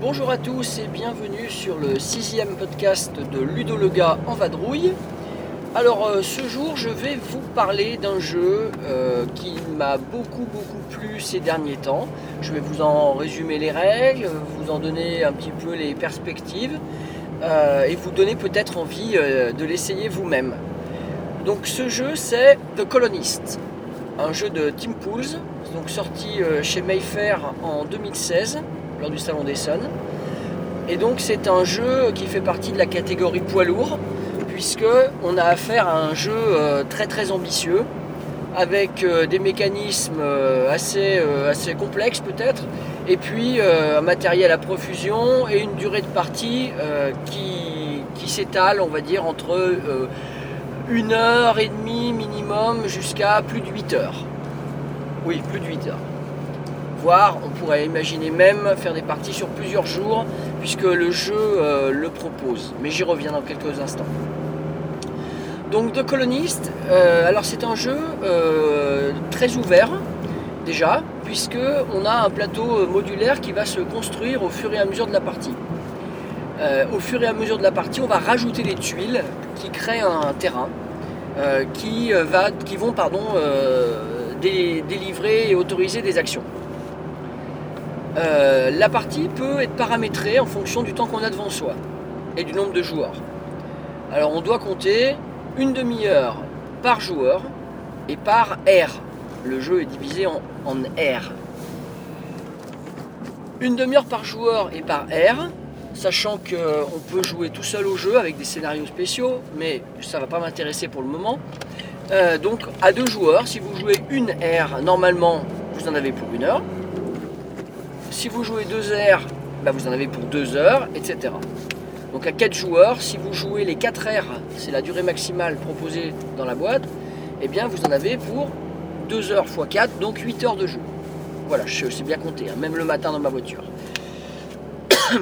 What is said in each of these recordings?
Bonjour à tous et bienvenue sur le sixième podcast de Ludo le gars en vadrouille. Alors euh, ce jour je vais vous parler d'un jeu euh, qui m'a beaucoup beaucoup plu ces derniers temps. Je vais vous en résumer les règles, vous en donner un petit peu les perspectives euh, et vous donner peut-être envie de l'essayer vous-même. Donc ce jeu c'est The Colonist, un jeu de Tim Pools, donc sorti chez Mayfair en 2016 lors du Salon d'Essonne. Et donc c'est un jeu qui fait partie de la catégorie poids lourd puisque on a affaire à un jeu euh, très très ambitieux avec euh, des mécanismes euh, assez, assez complexes peut-être et puis un matériel à profusion et une durée de partie qui, qui s'étale on va dire entre une heure et demie minimum jusqu'à plus de 8 heures. Oui, plus de 8 heures. Voire, on pourrait imaginer même faire des parties sur plusieurs jours, puisque le jeu le propose. Mais j'y reviens dans quelques instants. Donc The Colonist, euh, alors c'est un jeu euh, très ouvert déjà, puisque on a un plateau euh, modulaire qui va se construire au fur et à mesure de la partie. Au fur et à mesure de la partie, on va rajouter des tuiles qui créent un terrain qui, vont pardon, dé- délivrer et autoriser des actions. La partie peut être paramétrée en fonction du temps qu'on a devant soi et du nombre de joueurs. Alors on doit compter une demi-heure par joueur et par R. Le jeu est divisé en, en R. Une demi-heure par joueur et par R, sachant qu'on peut jouer tout seul au jeu avec des scénarios spéciaux, mais ça ne va pas m'intéresser pour le moment. Euh, donc à deux joueurs, si vous jouez une R, normalement vous en avez pour une heure. Si vous jouez deux R, bah, vous en avez pour deux heures, etc. Donc à 4 joueurs, si vous jouez les 4 R, c'est la durée maximale proposée dans la boîte, eh bien vous en avez pour 2 heures x 4, donc 8 heures de jeu. Voilà, je bien compter, hein, même le matin dans ma voiture.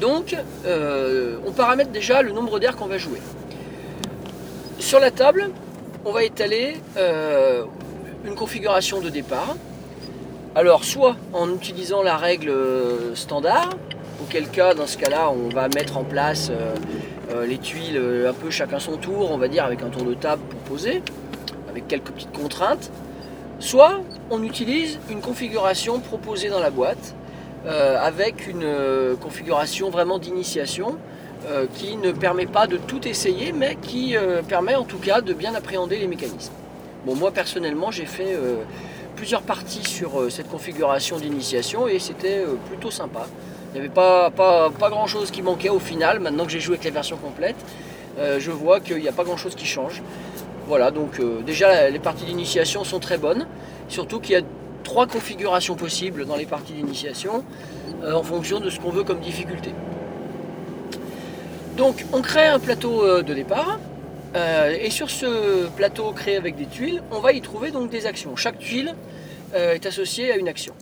donc, euh, on paramètre déjà le nombre d'air qu'on va jouer. Sur la table, on va étaler euh, une configuration de départ. Alors, soit en utilisant la règle standard, auquel cas, dans ce cas-là, on va mettre en place euh, les tuiles euh, un peu chacun son tour, on va dire avec un tour de table pour poser, avec quelques petites contraintes. Soit on utilise une configuration proposée dans la boîte, euh, avec une euh, configuration vraiment d'initiation euh, qui ne permet pas de tout essayer, mais qui euh, permet en tout cas de bien appréhender les mécanismes. Bon, moi personnellement, j'ai fait euh, plusieurs parties sur euh, cette configuration d'initiation et c'était euh, plutôt sympa. Il n'y avait pas, pas, pas grand chose qui manquait au final. Maintenant que j'ai joué avec la version complète, euh, je vois qu'il n'y a pas grand chose qui change. Voilà, donc euh, déjà les parties d'initiation sont très bonnes. Surtout qu'il y a trois configurations possibles dans les parties d'initiation euh, en fonction de ce qu'on veut comme difficulté. Donc on crée un plateau de départ. et sur ce plateau créé avec des tuiles, on va y trouver donc des actions. Chaque tuile est associée à une action.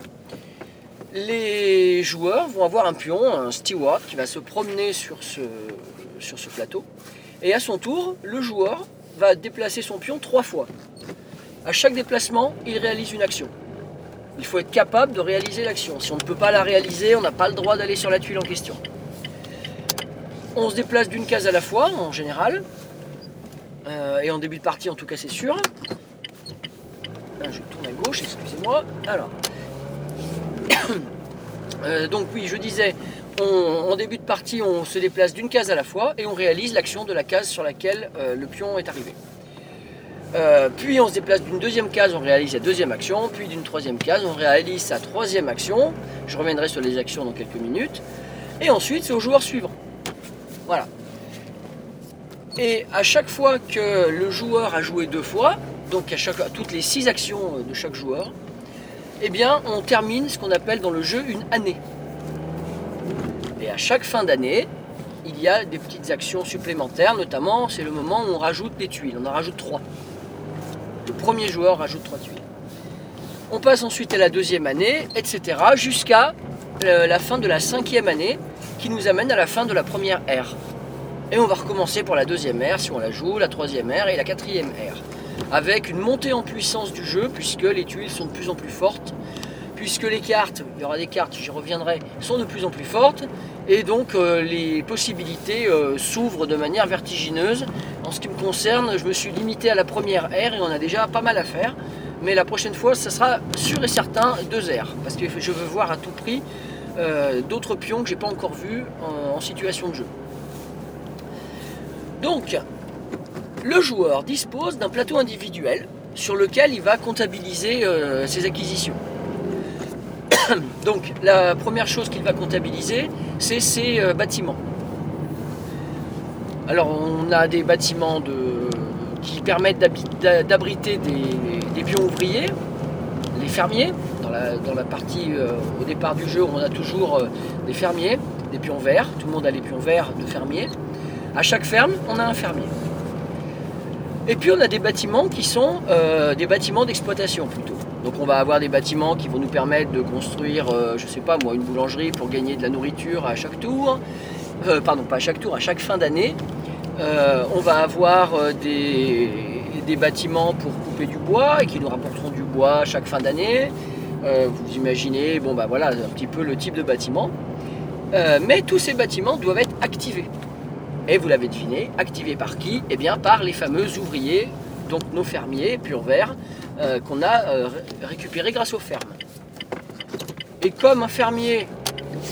Les joueurs vont avoir un pion, un steward, qui va se promener sur ce, plateau. Et à son tour, le joueur va déplacer son pion trois fois. À chaque déplacement, il réalise une action. Il faut être capable de réaliser l'action. Si on ne peut pas la réaliser, on n'a pas le droit d'aller sur la tuile en question. On se déplace d'une case à la fois, en général. Euh, et en début de partie, en tout cas, c'est sûr. Je tourne à gauche, excusez-moi. Alors. Euh, donc oui, je disais, en début de partie, on se déplace d'une case à la fois et on réalise l'action de la case sur laquelle euh, le pion est arrivé. Euh, puis on se déplace d'une deuxième case, on réalise la deuxième action, puis d'une troisième case, on réalise sa troisième action. Je reviendrai sur les actions dans quelques minutes. Et ensuite, c'est au joueur suivant. Voilà. Et à chaque fois que le joueur a joué deux fois, donc à, chaque, à toutes les six actions de chaque joueur, eh bien, on termine ce qu'on appelle dans le jeu une année. Et à chaque fin d'année, il y a des petites actions supplémentaires, notamment c'est le moment où on rajoute des tuiles, on en rajoute trois. Le premier joueur rajoute trois tuiles. On passe ensuite à la deuxième année, etc. jusqu'à euh, la fin de la cinquième année qui nous amène à la fin de la première ère. Et on va recommencer pour la deuxième ère si on la joue, la troisième ère et la quatrième ère. Avec une montée en puissance du jeu puisque les tuiles sont de plus en plus fortes, puisque les cartes, il y aura des cartes, j'y reviendrai, sont de plus en plus fortes et donc euh, les possibilités euh, s'ouvrent de manière vertigineuse. En ce qui me concerne, je me suis limité à la première ère et on a déjà pas mal à faire. Mais la prochaine fois, ça sera sûr et certain deux ères parce que je veux voir à tout prix euh, d'autres pions que j'ai pas encore vus en, en situation de jeu. Donc, le joueur dispose d'un plateau individuel sur lequel il va comptabiliser euh, ses acquisitions. Donc, la première chose qu'il va comptabiliser, c'est ses euh, bâtiments. Alors, on a des bâtiments qui permettent d'abriter des, pions ouvriers, les fermiers. Dans la, partie euh, au départ du jeu, on a toujours des fermiers, des pions verts. Tout le monde a les pions verts de fermiers. À chaque ferme, on a un fermier. Et puis on a des bâtiments qui sont euh, des bâtiments d'exploitation plutôt. Donc on va avoir des bâtiments qui vont nous permettre de construire, euh, je sais pas moi, une boulangerie pour gagner de la nourriture à chaque tour. Euh, pardon, pas à chaque tour, à chaque fin d'année. Euh, on va avoir des, des bâtiments pour couper du bois et qui nous rapporteront du bois chaque fin d'année. Vous imaginez, bon bah voilà, un petit peu le type de bâtiment. Mais tous ces bâtiments doivent être activés. Et vous l'avez deviné, activés par qui? Eh bien par les fameux ouvriers, donc nos fermiers pur verts, euh, qu'on a euh, ré- récupérés grâce aux fermes. Et comme un fermier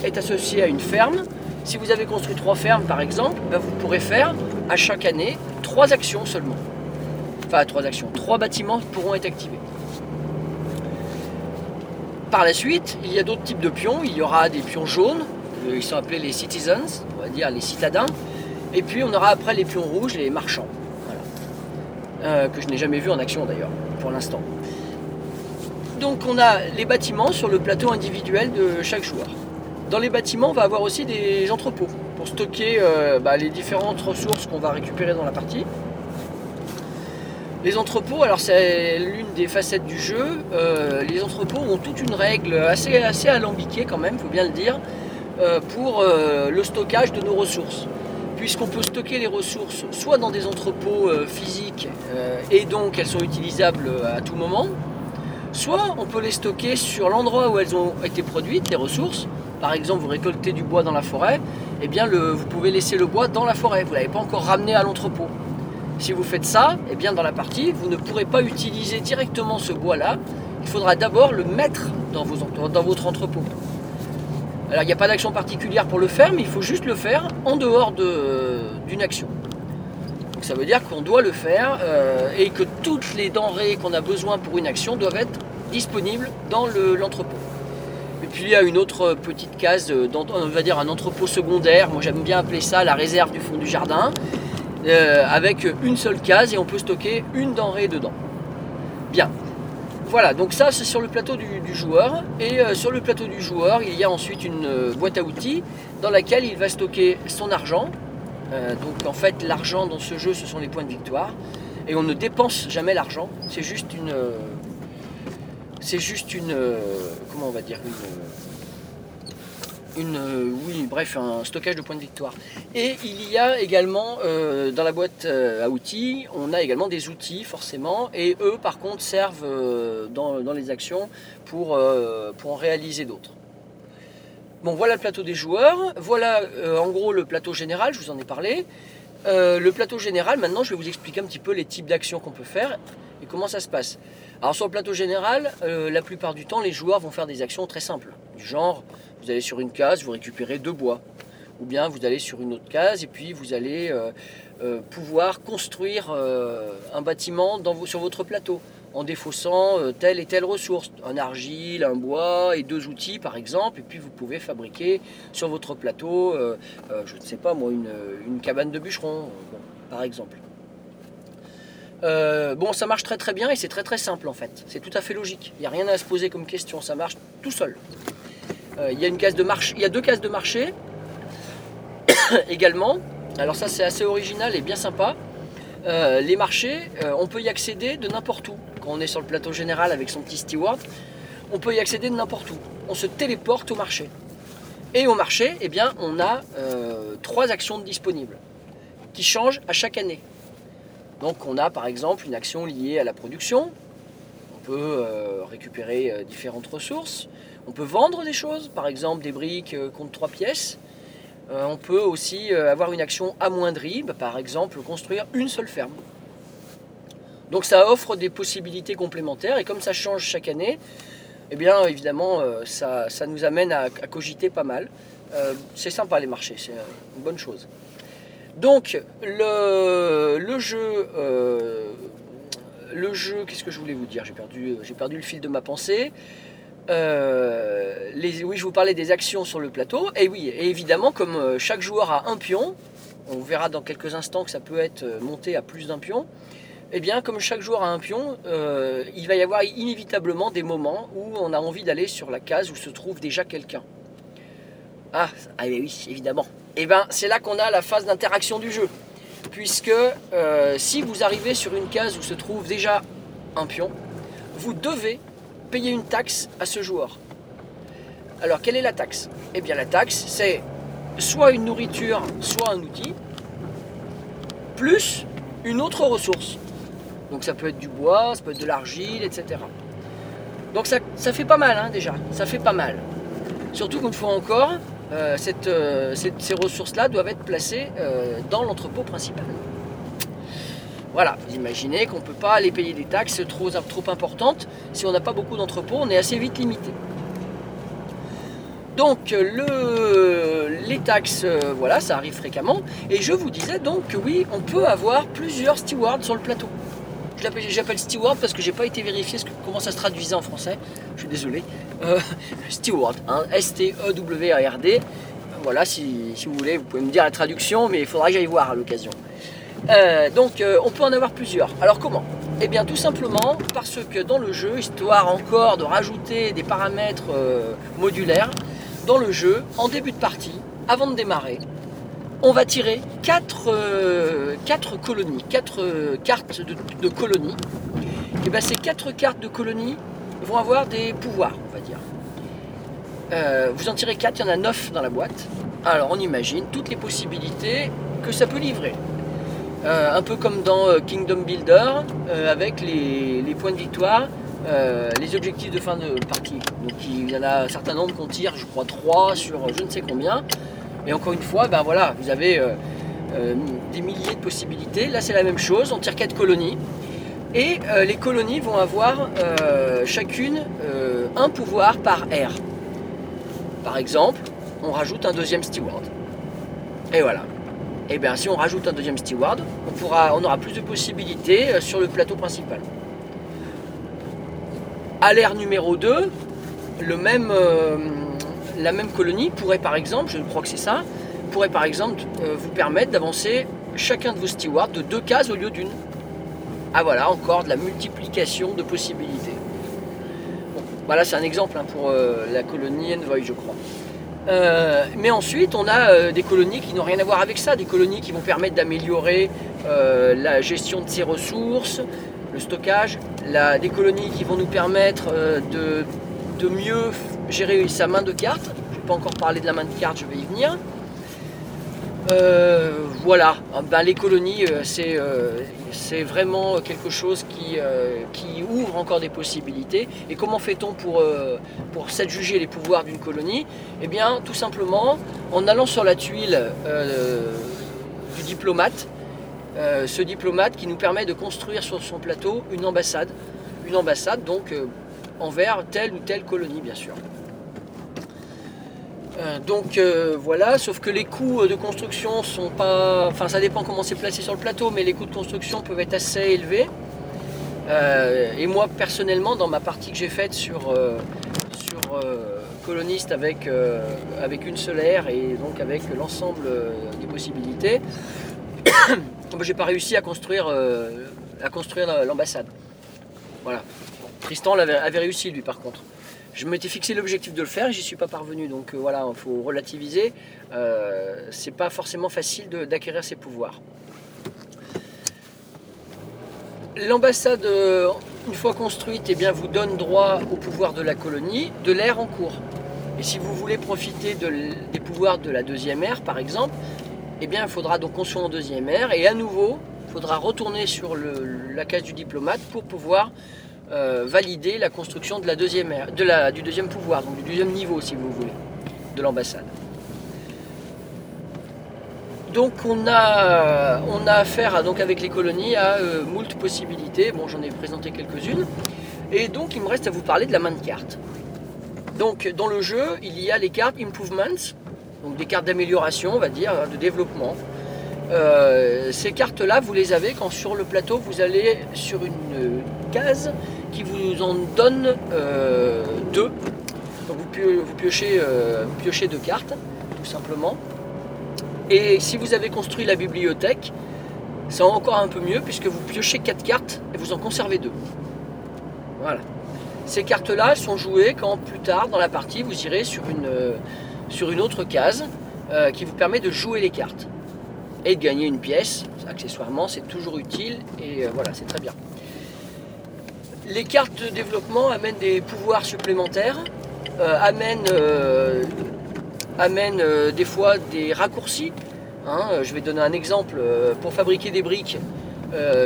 est associé à une ferme, si vous avez construit trois fermes par exemple, ben, vous pourrez faire à chaque année trois actions seulement. Enfin trois actions, trois bâtiments pourront être activés. Par la suite, il y a d'autres types de pions. Il y aura des pions jaunes, euh, ils sont appelés les citizens, on va dire les citadins. Et puis on aura après les pions rouges, les marchands. Euh, que je n'ai jamais vu en action d'ailleurs, pour l'instant. Donc on a les bâtiments sur le plateau individuel de chaque joueur. Dans les bâtiments, on va avoir aussi des entrepôts pour stocker euh, bah, les différentes ressources qu'on va récupérer dans la partie. Les entrepôts, alors c'est l'une des facettes du jeu. Euh, les entrepôts ont toute une règle assez, alambiquée quand même, faut bien le dire, pour le stockage de nos ressources. Puisqu'on peut stocker les ressources soit dans des entrepôts euh, physiques euh, et donc elles sont utilisables à tout moment, soit on peut les stocker sur l'endroit où elles ont été produites, les ressources. Par exemple, vous récoltez du bois dans la forêt, eh bien vous pouvez laisser le bois dans la forêt, vous ne l'avez pas encore ramené à l'entrepôt. Si vous faites ça, eh bien dans la partie, vous ne pourrez pas utiliser directement ce bois-là. Il faudra d'abord le mettre dans votre entrepôt. Alors il n'y a pas d'action particulière pour le faire, mais il faut juste le faire en dehors de- d'une action. Donc ça veut dire qu'on doit le faire euh, et que toutes les denrées qu'on a besoin pour une action doivent être disponibles dans le- l'entrepôt. et puis il y a une autre petite case, euh, on va dire un entrepôt secondaire, moi j'aime bien appeler ça la réserve du fond du jardin, euh, avec une seule case et on peut stocker une denrée dedans. Bien. Voilà, donc ça c'est sur le plateau du, joueur. Et euh, sur le plateau du joueur, il y a ensuite une euh, boîte à outils dans laquelle il va stocker son argent. Euh, donc en fait, l'argent dans ce jeu, ce sont les points de victoire. Et on ne dépense jamais l'argent. C'est juste une. c'est juste une. comment on va dire Une. Euh, oui, bref, un stockage de points de victoire. Et il y a également euh, dans la boîte euh, à outils, on a également des outils forcément, et eux par contre servent dans, les actions pour, en réaliser d'autres. Bon, voilà le plateau des joueurs, voilà en gros le plateau général, je vous en ai parlé. Le plateau général, maintenant je vais vous expliquer un petit peu les types d'actions qu'on peut faire et comment ça se passe. Alors sur le plateau général, la plupart du temps les joueurs vont faire des actions très simples, du genre vous allez sur une case, vous récupérez deux bois ou bien vous allez sur une autre case et puis vous allez euh, euh, pouvoir construire euh, un bâtiment sur votre plateau en défaussant telle et telle ressource, un argile, un bois et deux outils par exemple, et puis vous pouvez fabriquer sur votre plateau, je ne sais pas moi, une, cabane de bûcheron, par exemple. Bon, ça marche très très bien et c'est très très simple en fait. C'est tout à fait logique. Il n'y a rien à se poser comme question. Ça marche tout seul. Euh, il y a une case de. Il y a deux cases de marché. également, alors ça c'est assez original et bien sympa, euh, les marchés, euh, on peut y accéder de n'importe où. Quand on est sur le plateau général avec son petit steward, on peut y accéder de n'importe où. On se téléporte au marché. Et au marché, eh bien, on a trois actions disponibles qui changent à chaque année. Donc on a par exemple une action liée à la production. On peut récupérer différentes ressources. On peut vendre des choses, par exemple des briques contre trois pièces. Euh, on peut aussi euh, avoir une action amoindrie, bah, par exemple construire une seule ferme. Donc ça offre des possibilités complémentaires et comme ça change chaque année, eh bien évidemment euh, ça, nous amène à, cogiter pas mal. c'est sympa les marchés, c'est une bonne chose. Donc le, jeu, le jeu, qu'est-ce que je voulais vous dire? J'ai perdu le fil de ma pensée. Euh, oui, je vous parlais des actions sur le plateau. Et oui, évidemment, comme euh, chaque joueur a un pion, on verra dans quelques instants que ça peut être euh, monté à plus d'un pion. Et eh bien, comme chaque joueur a un pion, il va y avoir inévitablement des moments où on a envie d'aller sur la case où se trouve déjà quelqu'un. Ah, ah oui, évidemment. Et eh bien, c'est là qu'on a la phase d'interaction du jeu. Puisque si vous arrivez sur une case où se trouve déjà un pion, vous devez payer une taxe à ce joueur. Alors, quelle est la taxe? Eh bien, la taxe, c'est soit une nourriture, soit un outil, plus une autre ressource. Donc, ça peut être du bois, ça peut être de l'argile, etc. Donc, ça, ça, fait pas mal, hein, déjà. Ça fait pas mal. Surtout qu'une fois encore, euh, euh, ces ressources-là doivent être placées euh, dans l'entrepôt principal. Voilà, vous imaginez qu'on ne peut pas aller payer des taxes trop, importantes. Si on n'a pas beaucoup d'entrepôts, on est assez vite limité. Donc le, les taxes, euh, voilà, ça arrive fréquemment. Et je vous disais donc que oui, on peut avoir plusieurs stewards sur le plateau. J'appelle steward parce que j'ai pas été vérifié comment ça se traduisait en français. Je suis désolé. Euh, steward, hein, S-T-E-W-A-R-D. Voilà, si, si, vous voulez, vous pouvez me dire la traduction, mais il faudra que j'aille voir à l'occasion. Euh, donc euh, on peut en avoir plusieurs. Alors comment? Eh bien tout simplement parce que dans le jeu, histoire encore de rajouter des paramètres euh, modulaires, dans le jeu, en début de partie, avant de démarrer, on va tirer 4, colonies, 4 cartes de, colonies. Et bien ces 4 cartes de colonies vont avoir des pouvoirs, on va dire. vous en tirez 4, il y en a 9 dans la boîte. Alors on imagine toutes les possibilités que ça peut livrer. Euh, un peu comme dans euh, Kingdom Builder, euh, avec les, points de victoire, les objectifs de fin de partie. Donc il y en a un certain nombre qu'on tire, je crois 3 sur je ne sais combien. Et encore une fois, ben voilà, vous avez des milliers de possibilités. Là c'est la même chose, on tire 4 colonies. Et les colonies vont avoir chacune un pouvoir par air. Par exemple, on rajoute un deuxième steward. Et voilà, et eh bien si on rajoute un deuxième steward, on, aura plus de possibilités euh, sur le plateau principal. À l'ère numéro 2, le même, euh, la même colonie pourrait par exemple, je crois que c'est ça, pourrait par exemple euh, vous permettre d'avancer chacun de vos stewards de deux cases au lieu d'une. Ah voilà, encore de la multiplication de possibilités. voilà, c'est un exemple hein, pour la colonie Envoy, je crois. Euh, mais ensuite, on a euh, des colonies qui n'ont rien à voir avec ça, des colonies qui vont permettre d'améliorer euh, la gestion de ses ressources, le stockage, des colonies qui vont nous permettre de, de, mieux gérer sa main de carte. Je ne vais pas encore parler de la main de carte, je vais y venir. Euh, voilà, ah, ben, les colonies, euh, euh, c'est vraiment quelque chose qui, ouvre encore des possibilités. Et comment fait-on pour, pour s'adjuger les pouvoirs d'une colonie? Eh bien, tout simplement en allant sur la tuile du diplomate, ce diplomate qui nous permet de construire sur son plateau une ambassade. Une ambassade, donc, envers telle ou telle colonie, bien sûr. Euh, donc euh, voilà, sauf que les coûts de construction sont pas. Enfin, ça dépend comment c'est placé sur le plateau, mais les coûts de construction peuvent être assez élevés. Euh, et moi, personnellement, dans ma partie que j'ai faite sur, sur coloniste avec, avec une seule aire et donc avec l'ensemble des possibilités, j'ai pas réussi à construire, à construire l'ambassade. Voilà. Tristan avait, avait réussi lui par contre. Je m'étais fixé l'objectif de le faire, j'y suis pas parvenu, donc euh, voilà, il faut relativiser. Euh, c'est pas forcément facile d'acquérir ces pouvoirs. L'ambassade, euh, une fois construite, eh bien, vous donne droit au pouvoir de la colonie, de l'ère en cours. Et si vous voulez profiter des pouvoirs de la deuxième ère, par exemple, eh bien, il faudra donc construire en deuxième ère, et à nouveau, il faudra retourner sur la case du diplomate pour pouvoir euh, valider la construction de la deuxième du deuxième pouvoir, donc du deuxième niveau, si vous voulez, de l'ambassade. Donc on a, on a affaire donc avec les colonies à euh, moult possibilités. Bon, j'en ai présenté quelques-unes. Et donc il me reste à vous parler de la main de cartes. Donc dans le jeu, il y a les cartes Improvements, donc des cartes d'amélioration, on va dire, de développement. Euh, ces cartes-là, vous les avez quand sur le plateau, vous allez sur une euh, case qui vous en donne euh, deux. Donc vous, pio- vous piochez, euh, piochez deux cartes, tout simplement. Et si vous avez construit la bibliothèque, c'est encore un peu mieux puisque vous piochez quatre cartes et vous en conservez deux. Voilà. Ces cartes-là sont jouées quand plus tard dans la partie vous irez sur une, euh, autre case qui vous permet de jouer les cartes et de gagner une pièce. Accessoirement, c'est toujours utile et voilà, c'est très bien. Les cartes de développement amènent des pouvoirs supplémentaires, euh, amènent, euh, euh, des fois des raccourcis. hein. Je vais donner un exemple. Pour fabriquer des briques,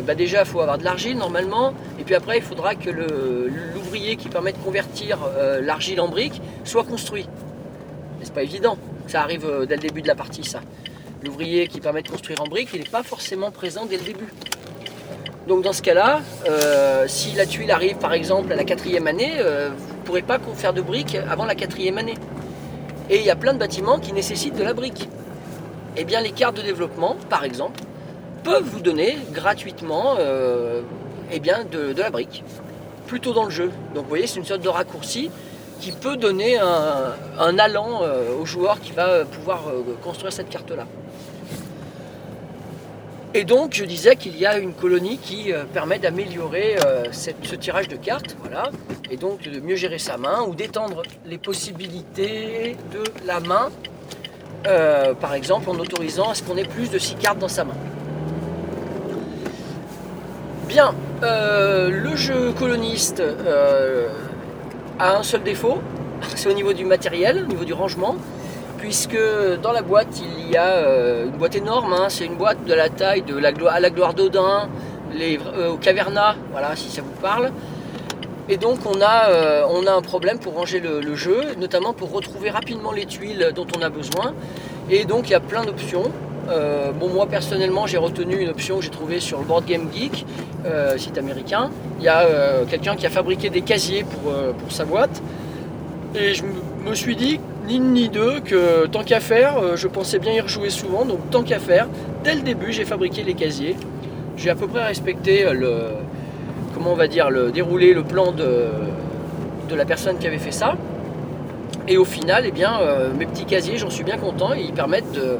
bah déjà il faut avoir de l'argile normalement, et puis après il faudra que l'ouvrier qui permet de convertir l'argile en briques soit construit. Mais c'est pas évident, ça arrive dès le début de la partie ça. L'ouvrier qui permet de construire en briques, il n'est pas forcément présent dès le début. Donc dans ce cas-là, euh, si la tuile arrive par exemple à la quatrième année, euh, vous ne pourrez pas faire de briques avant la quatrième année. Et il y a plein de bâtiments qui nécessitent de la brique. Eh bien les cartes de développement, par exemple, peuvent vous donner gratuitement euh, eh de, la brique, plutôt dans le jeu. Donc vous voyez, c'est une sorte de raccourci qui peut donner un, allant au joueur qui va pouvoir construire cette carte-là. Et donc, je disais qu'il y a une colonie qui euh, permet d'améliorer euh, ce tirage de cartes, voilà, et donc de mieux gérer sa main ou d'étendre les possibilités de la main, euh, par exemple en autorisant à ce qu'on ait plus de 6 cartes dans sa main. Bien, le jeu coloniste a un seul défaut, c'est au niveau du matériel, au niveau du rangement, puisque dans la boîte il y a euh, une boîte énorme, hein, c'est une boîte de la taille de la gloire, à la gloire d'Odin, euh, au Caverna, voilà si ça vous parle. Et donc on a, euh, on a un problème pour ranger le, jeu, notamment pour retrouver rapidement les tuiles dont on a besoin. Et donc il y a plein d'options. Bon moi personnellement j'ai retenu une option que j'ai trouvée sur le Board Game Geek, site américain. Il y a quelqu'un qui a fabriqué des casiers pour, pour sa boîte. Et je me- suis dit, une ni deux, que tant qu'à faire, euh, je pensais bien y rejouer souvent, donc tant qu'à faire, dès le début, j'ai fabriqué les casiers. J'ai à peu près respecté le, comment on va dire, le déroulé, le plan de, la personne qui avait fait ça. Et au final, eh bien, euh, mes petits casiers, j'en suis bien content, ils permettent de,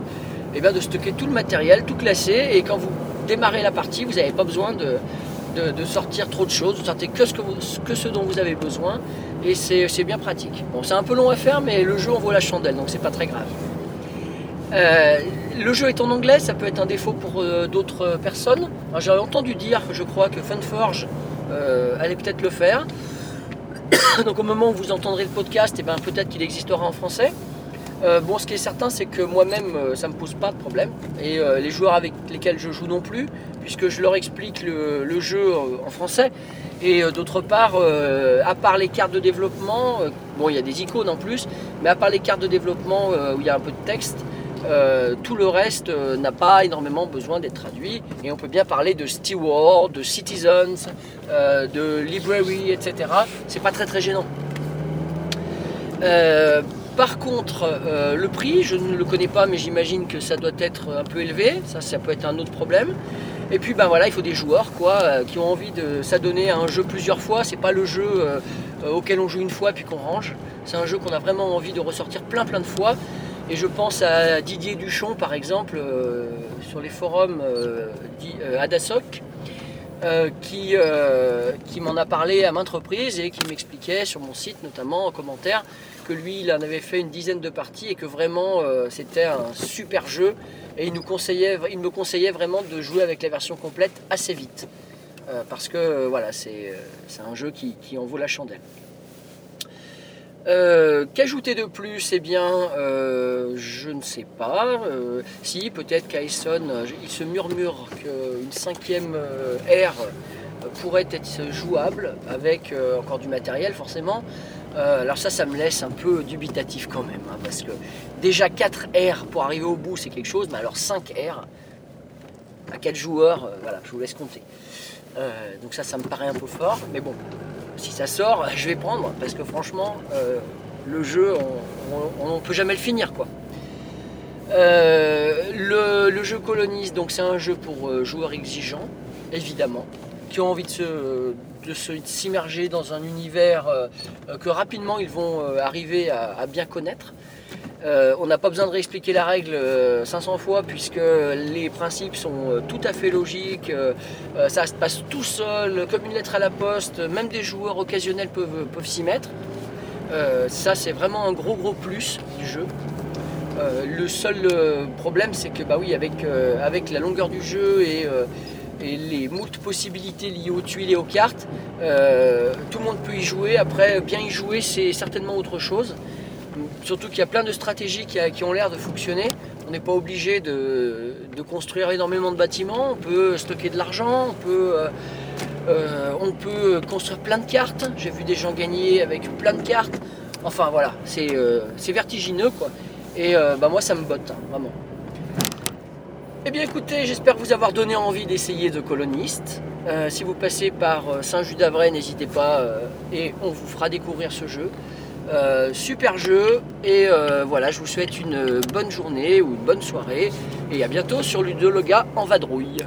eh bien, de stocker tout le matériel, tout classer, et quand vous démarrez la partie, vous n'avez pas besoin de sortir trop de choses, vous sortez que ce, que, vous- que ce dont vous avez besoin, et c'est bien pratique. Bon, c'est un peu long à faire, mais le jeu en vaut la chandelle, donc c'est pas très grave. Euh, le jeu est en anglais, ça peut être un défaut pour euh, d'autres personnes. J'ai entendu dire, je crois, que Funforge euh, allait peut-être le faire. donc au moment où vous entendrez le podcast, eh ben, peut-être qu'il existera en français. Euh, bon, ce qui est certain, c'est que moi-même, euh, ça ne me pose pas de problème. Et euh, les joueurs avec lesquels je joue non plus, puisque je leur explique le, jeu en français. Et d'autre part, à part les cartes de développement, bon, il y a des icônes en plus, mais à part les cartes de développement où il y a un peu de texte, tout le reste n'a pas énormément besoin d'être traduit. Et on peut bien parler de steward, de citizens, de library, etc. C'est pas très très gênant. Par contre, euh, le prix, je ne le connais pas, mais j'imagine que ça doit être un peu élevé. Ça, ça peut être un autre problème. Et puis, ben voilà, il faut des joueurs, quoi, euh, qui ont envie de s'adonner à un jeu plusieurs fois. C'est pas le jeu euh, auquel on joue une fois puis qu'on range. C'est un jeu qu'on a vraiment envie de ressortir plein plein de fois. Et je pense à Didier Duchon, par exemple, sur les forums Adasoc, qui, qui m'en a parlé à maintes reprises et qui m'expliquait sur mon site, notamment en commentaire, lui, il en avait fait une dizaine de parties et que vraiment euh, c'était un super jeu. Et il, nous conseillait, il me conseillait vraiment de jouer avec la version complète assez vite. Euh, parce que euh, voilà, c'est un jeu qui, en vaut la chandelle. Qu'ajouter de plus? Eh bien, je ne sais pas. Si, peut-être qu'Aison, il se murmure qu'une cinquième euh, pourrait être jouable avec encore du matériel, forcément. Euh, alors ça, ça me laisse un peu dubitatif quand même, hein, parce que déjà 4 R pour arriver au bout, c'est quelque chose, mais alors 5 R, à 4 joueurs, euh, voilà, je vous laisse compter. Euh, donc ça, ça me paraît un peu fort, mais bon, si ça sort, je vais prendre parce que franchement, le jeu, on ne peut jamais le finir quoi. Le, le jeu colonise, donc c'est un jeu pour joueurs exigeants, évidemment, qui ont envie de se de s'immerger dans un univers euh, euh, que rapidement ils vont euh, arriver à, bien connaître. On n'a pas besoin de réexpliquer la règle euh, 500 fois puisque les principes sont tout à fait logiques. ça se passe tout seul, comme une lettre à la poste. Même des joueurs occasionnels peuvent, peuvent s'y mettre. Ça, c'est vraiment un gros gros plus du jeu. Le seul problème, c'est que bah oui, avec, avec la longueur du jeu et, et les moult possibilités liées aux tuiles et aux cartes, euh, tout le monde peut y jouer. Après, bien y jouer, c'est certainement autre chose. Surtout qu'il y a plein de stratégies qui, ont l'air de fonctionner. On n'est pas obligé de, construire énormément de bâtiments. On peut stocker de l'argent, on peut, euh, euh, on peut construire plein de cartes. J'ai vu des gens gagner avec plein de cartes. Enfin voilà, c'est vertigineux quoi. Et bah, moi ça me botte, hein, vraiment. Eh bien écoutez, j'espère vous avoir donné envie d'essayer de coloniste. Euh, si vous passez par euh, Saint-Just-d'Avray, n'hésitez pas euh, et on vous fera découvrir ce jeu. Super jeu et voilà, je vous souhaite une bonne journée ou une bonne soirée et à bientôt sur Ludologa en vadrouille.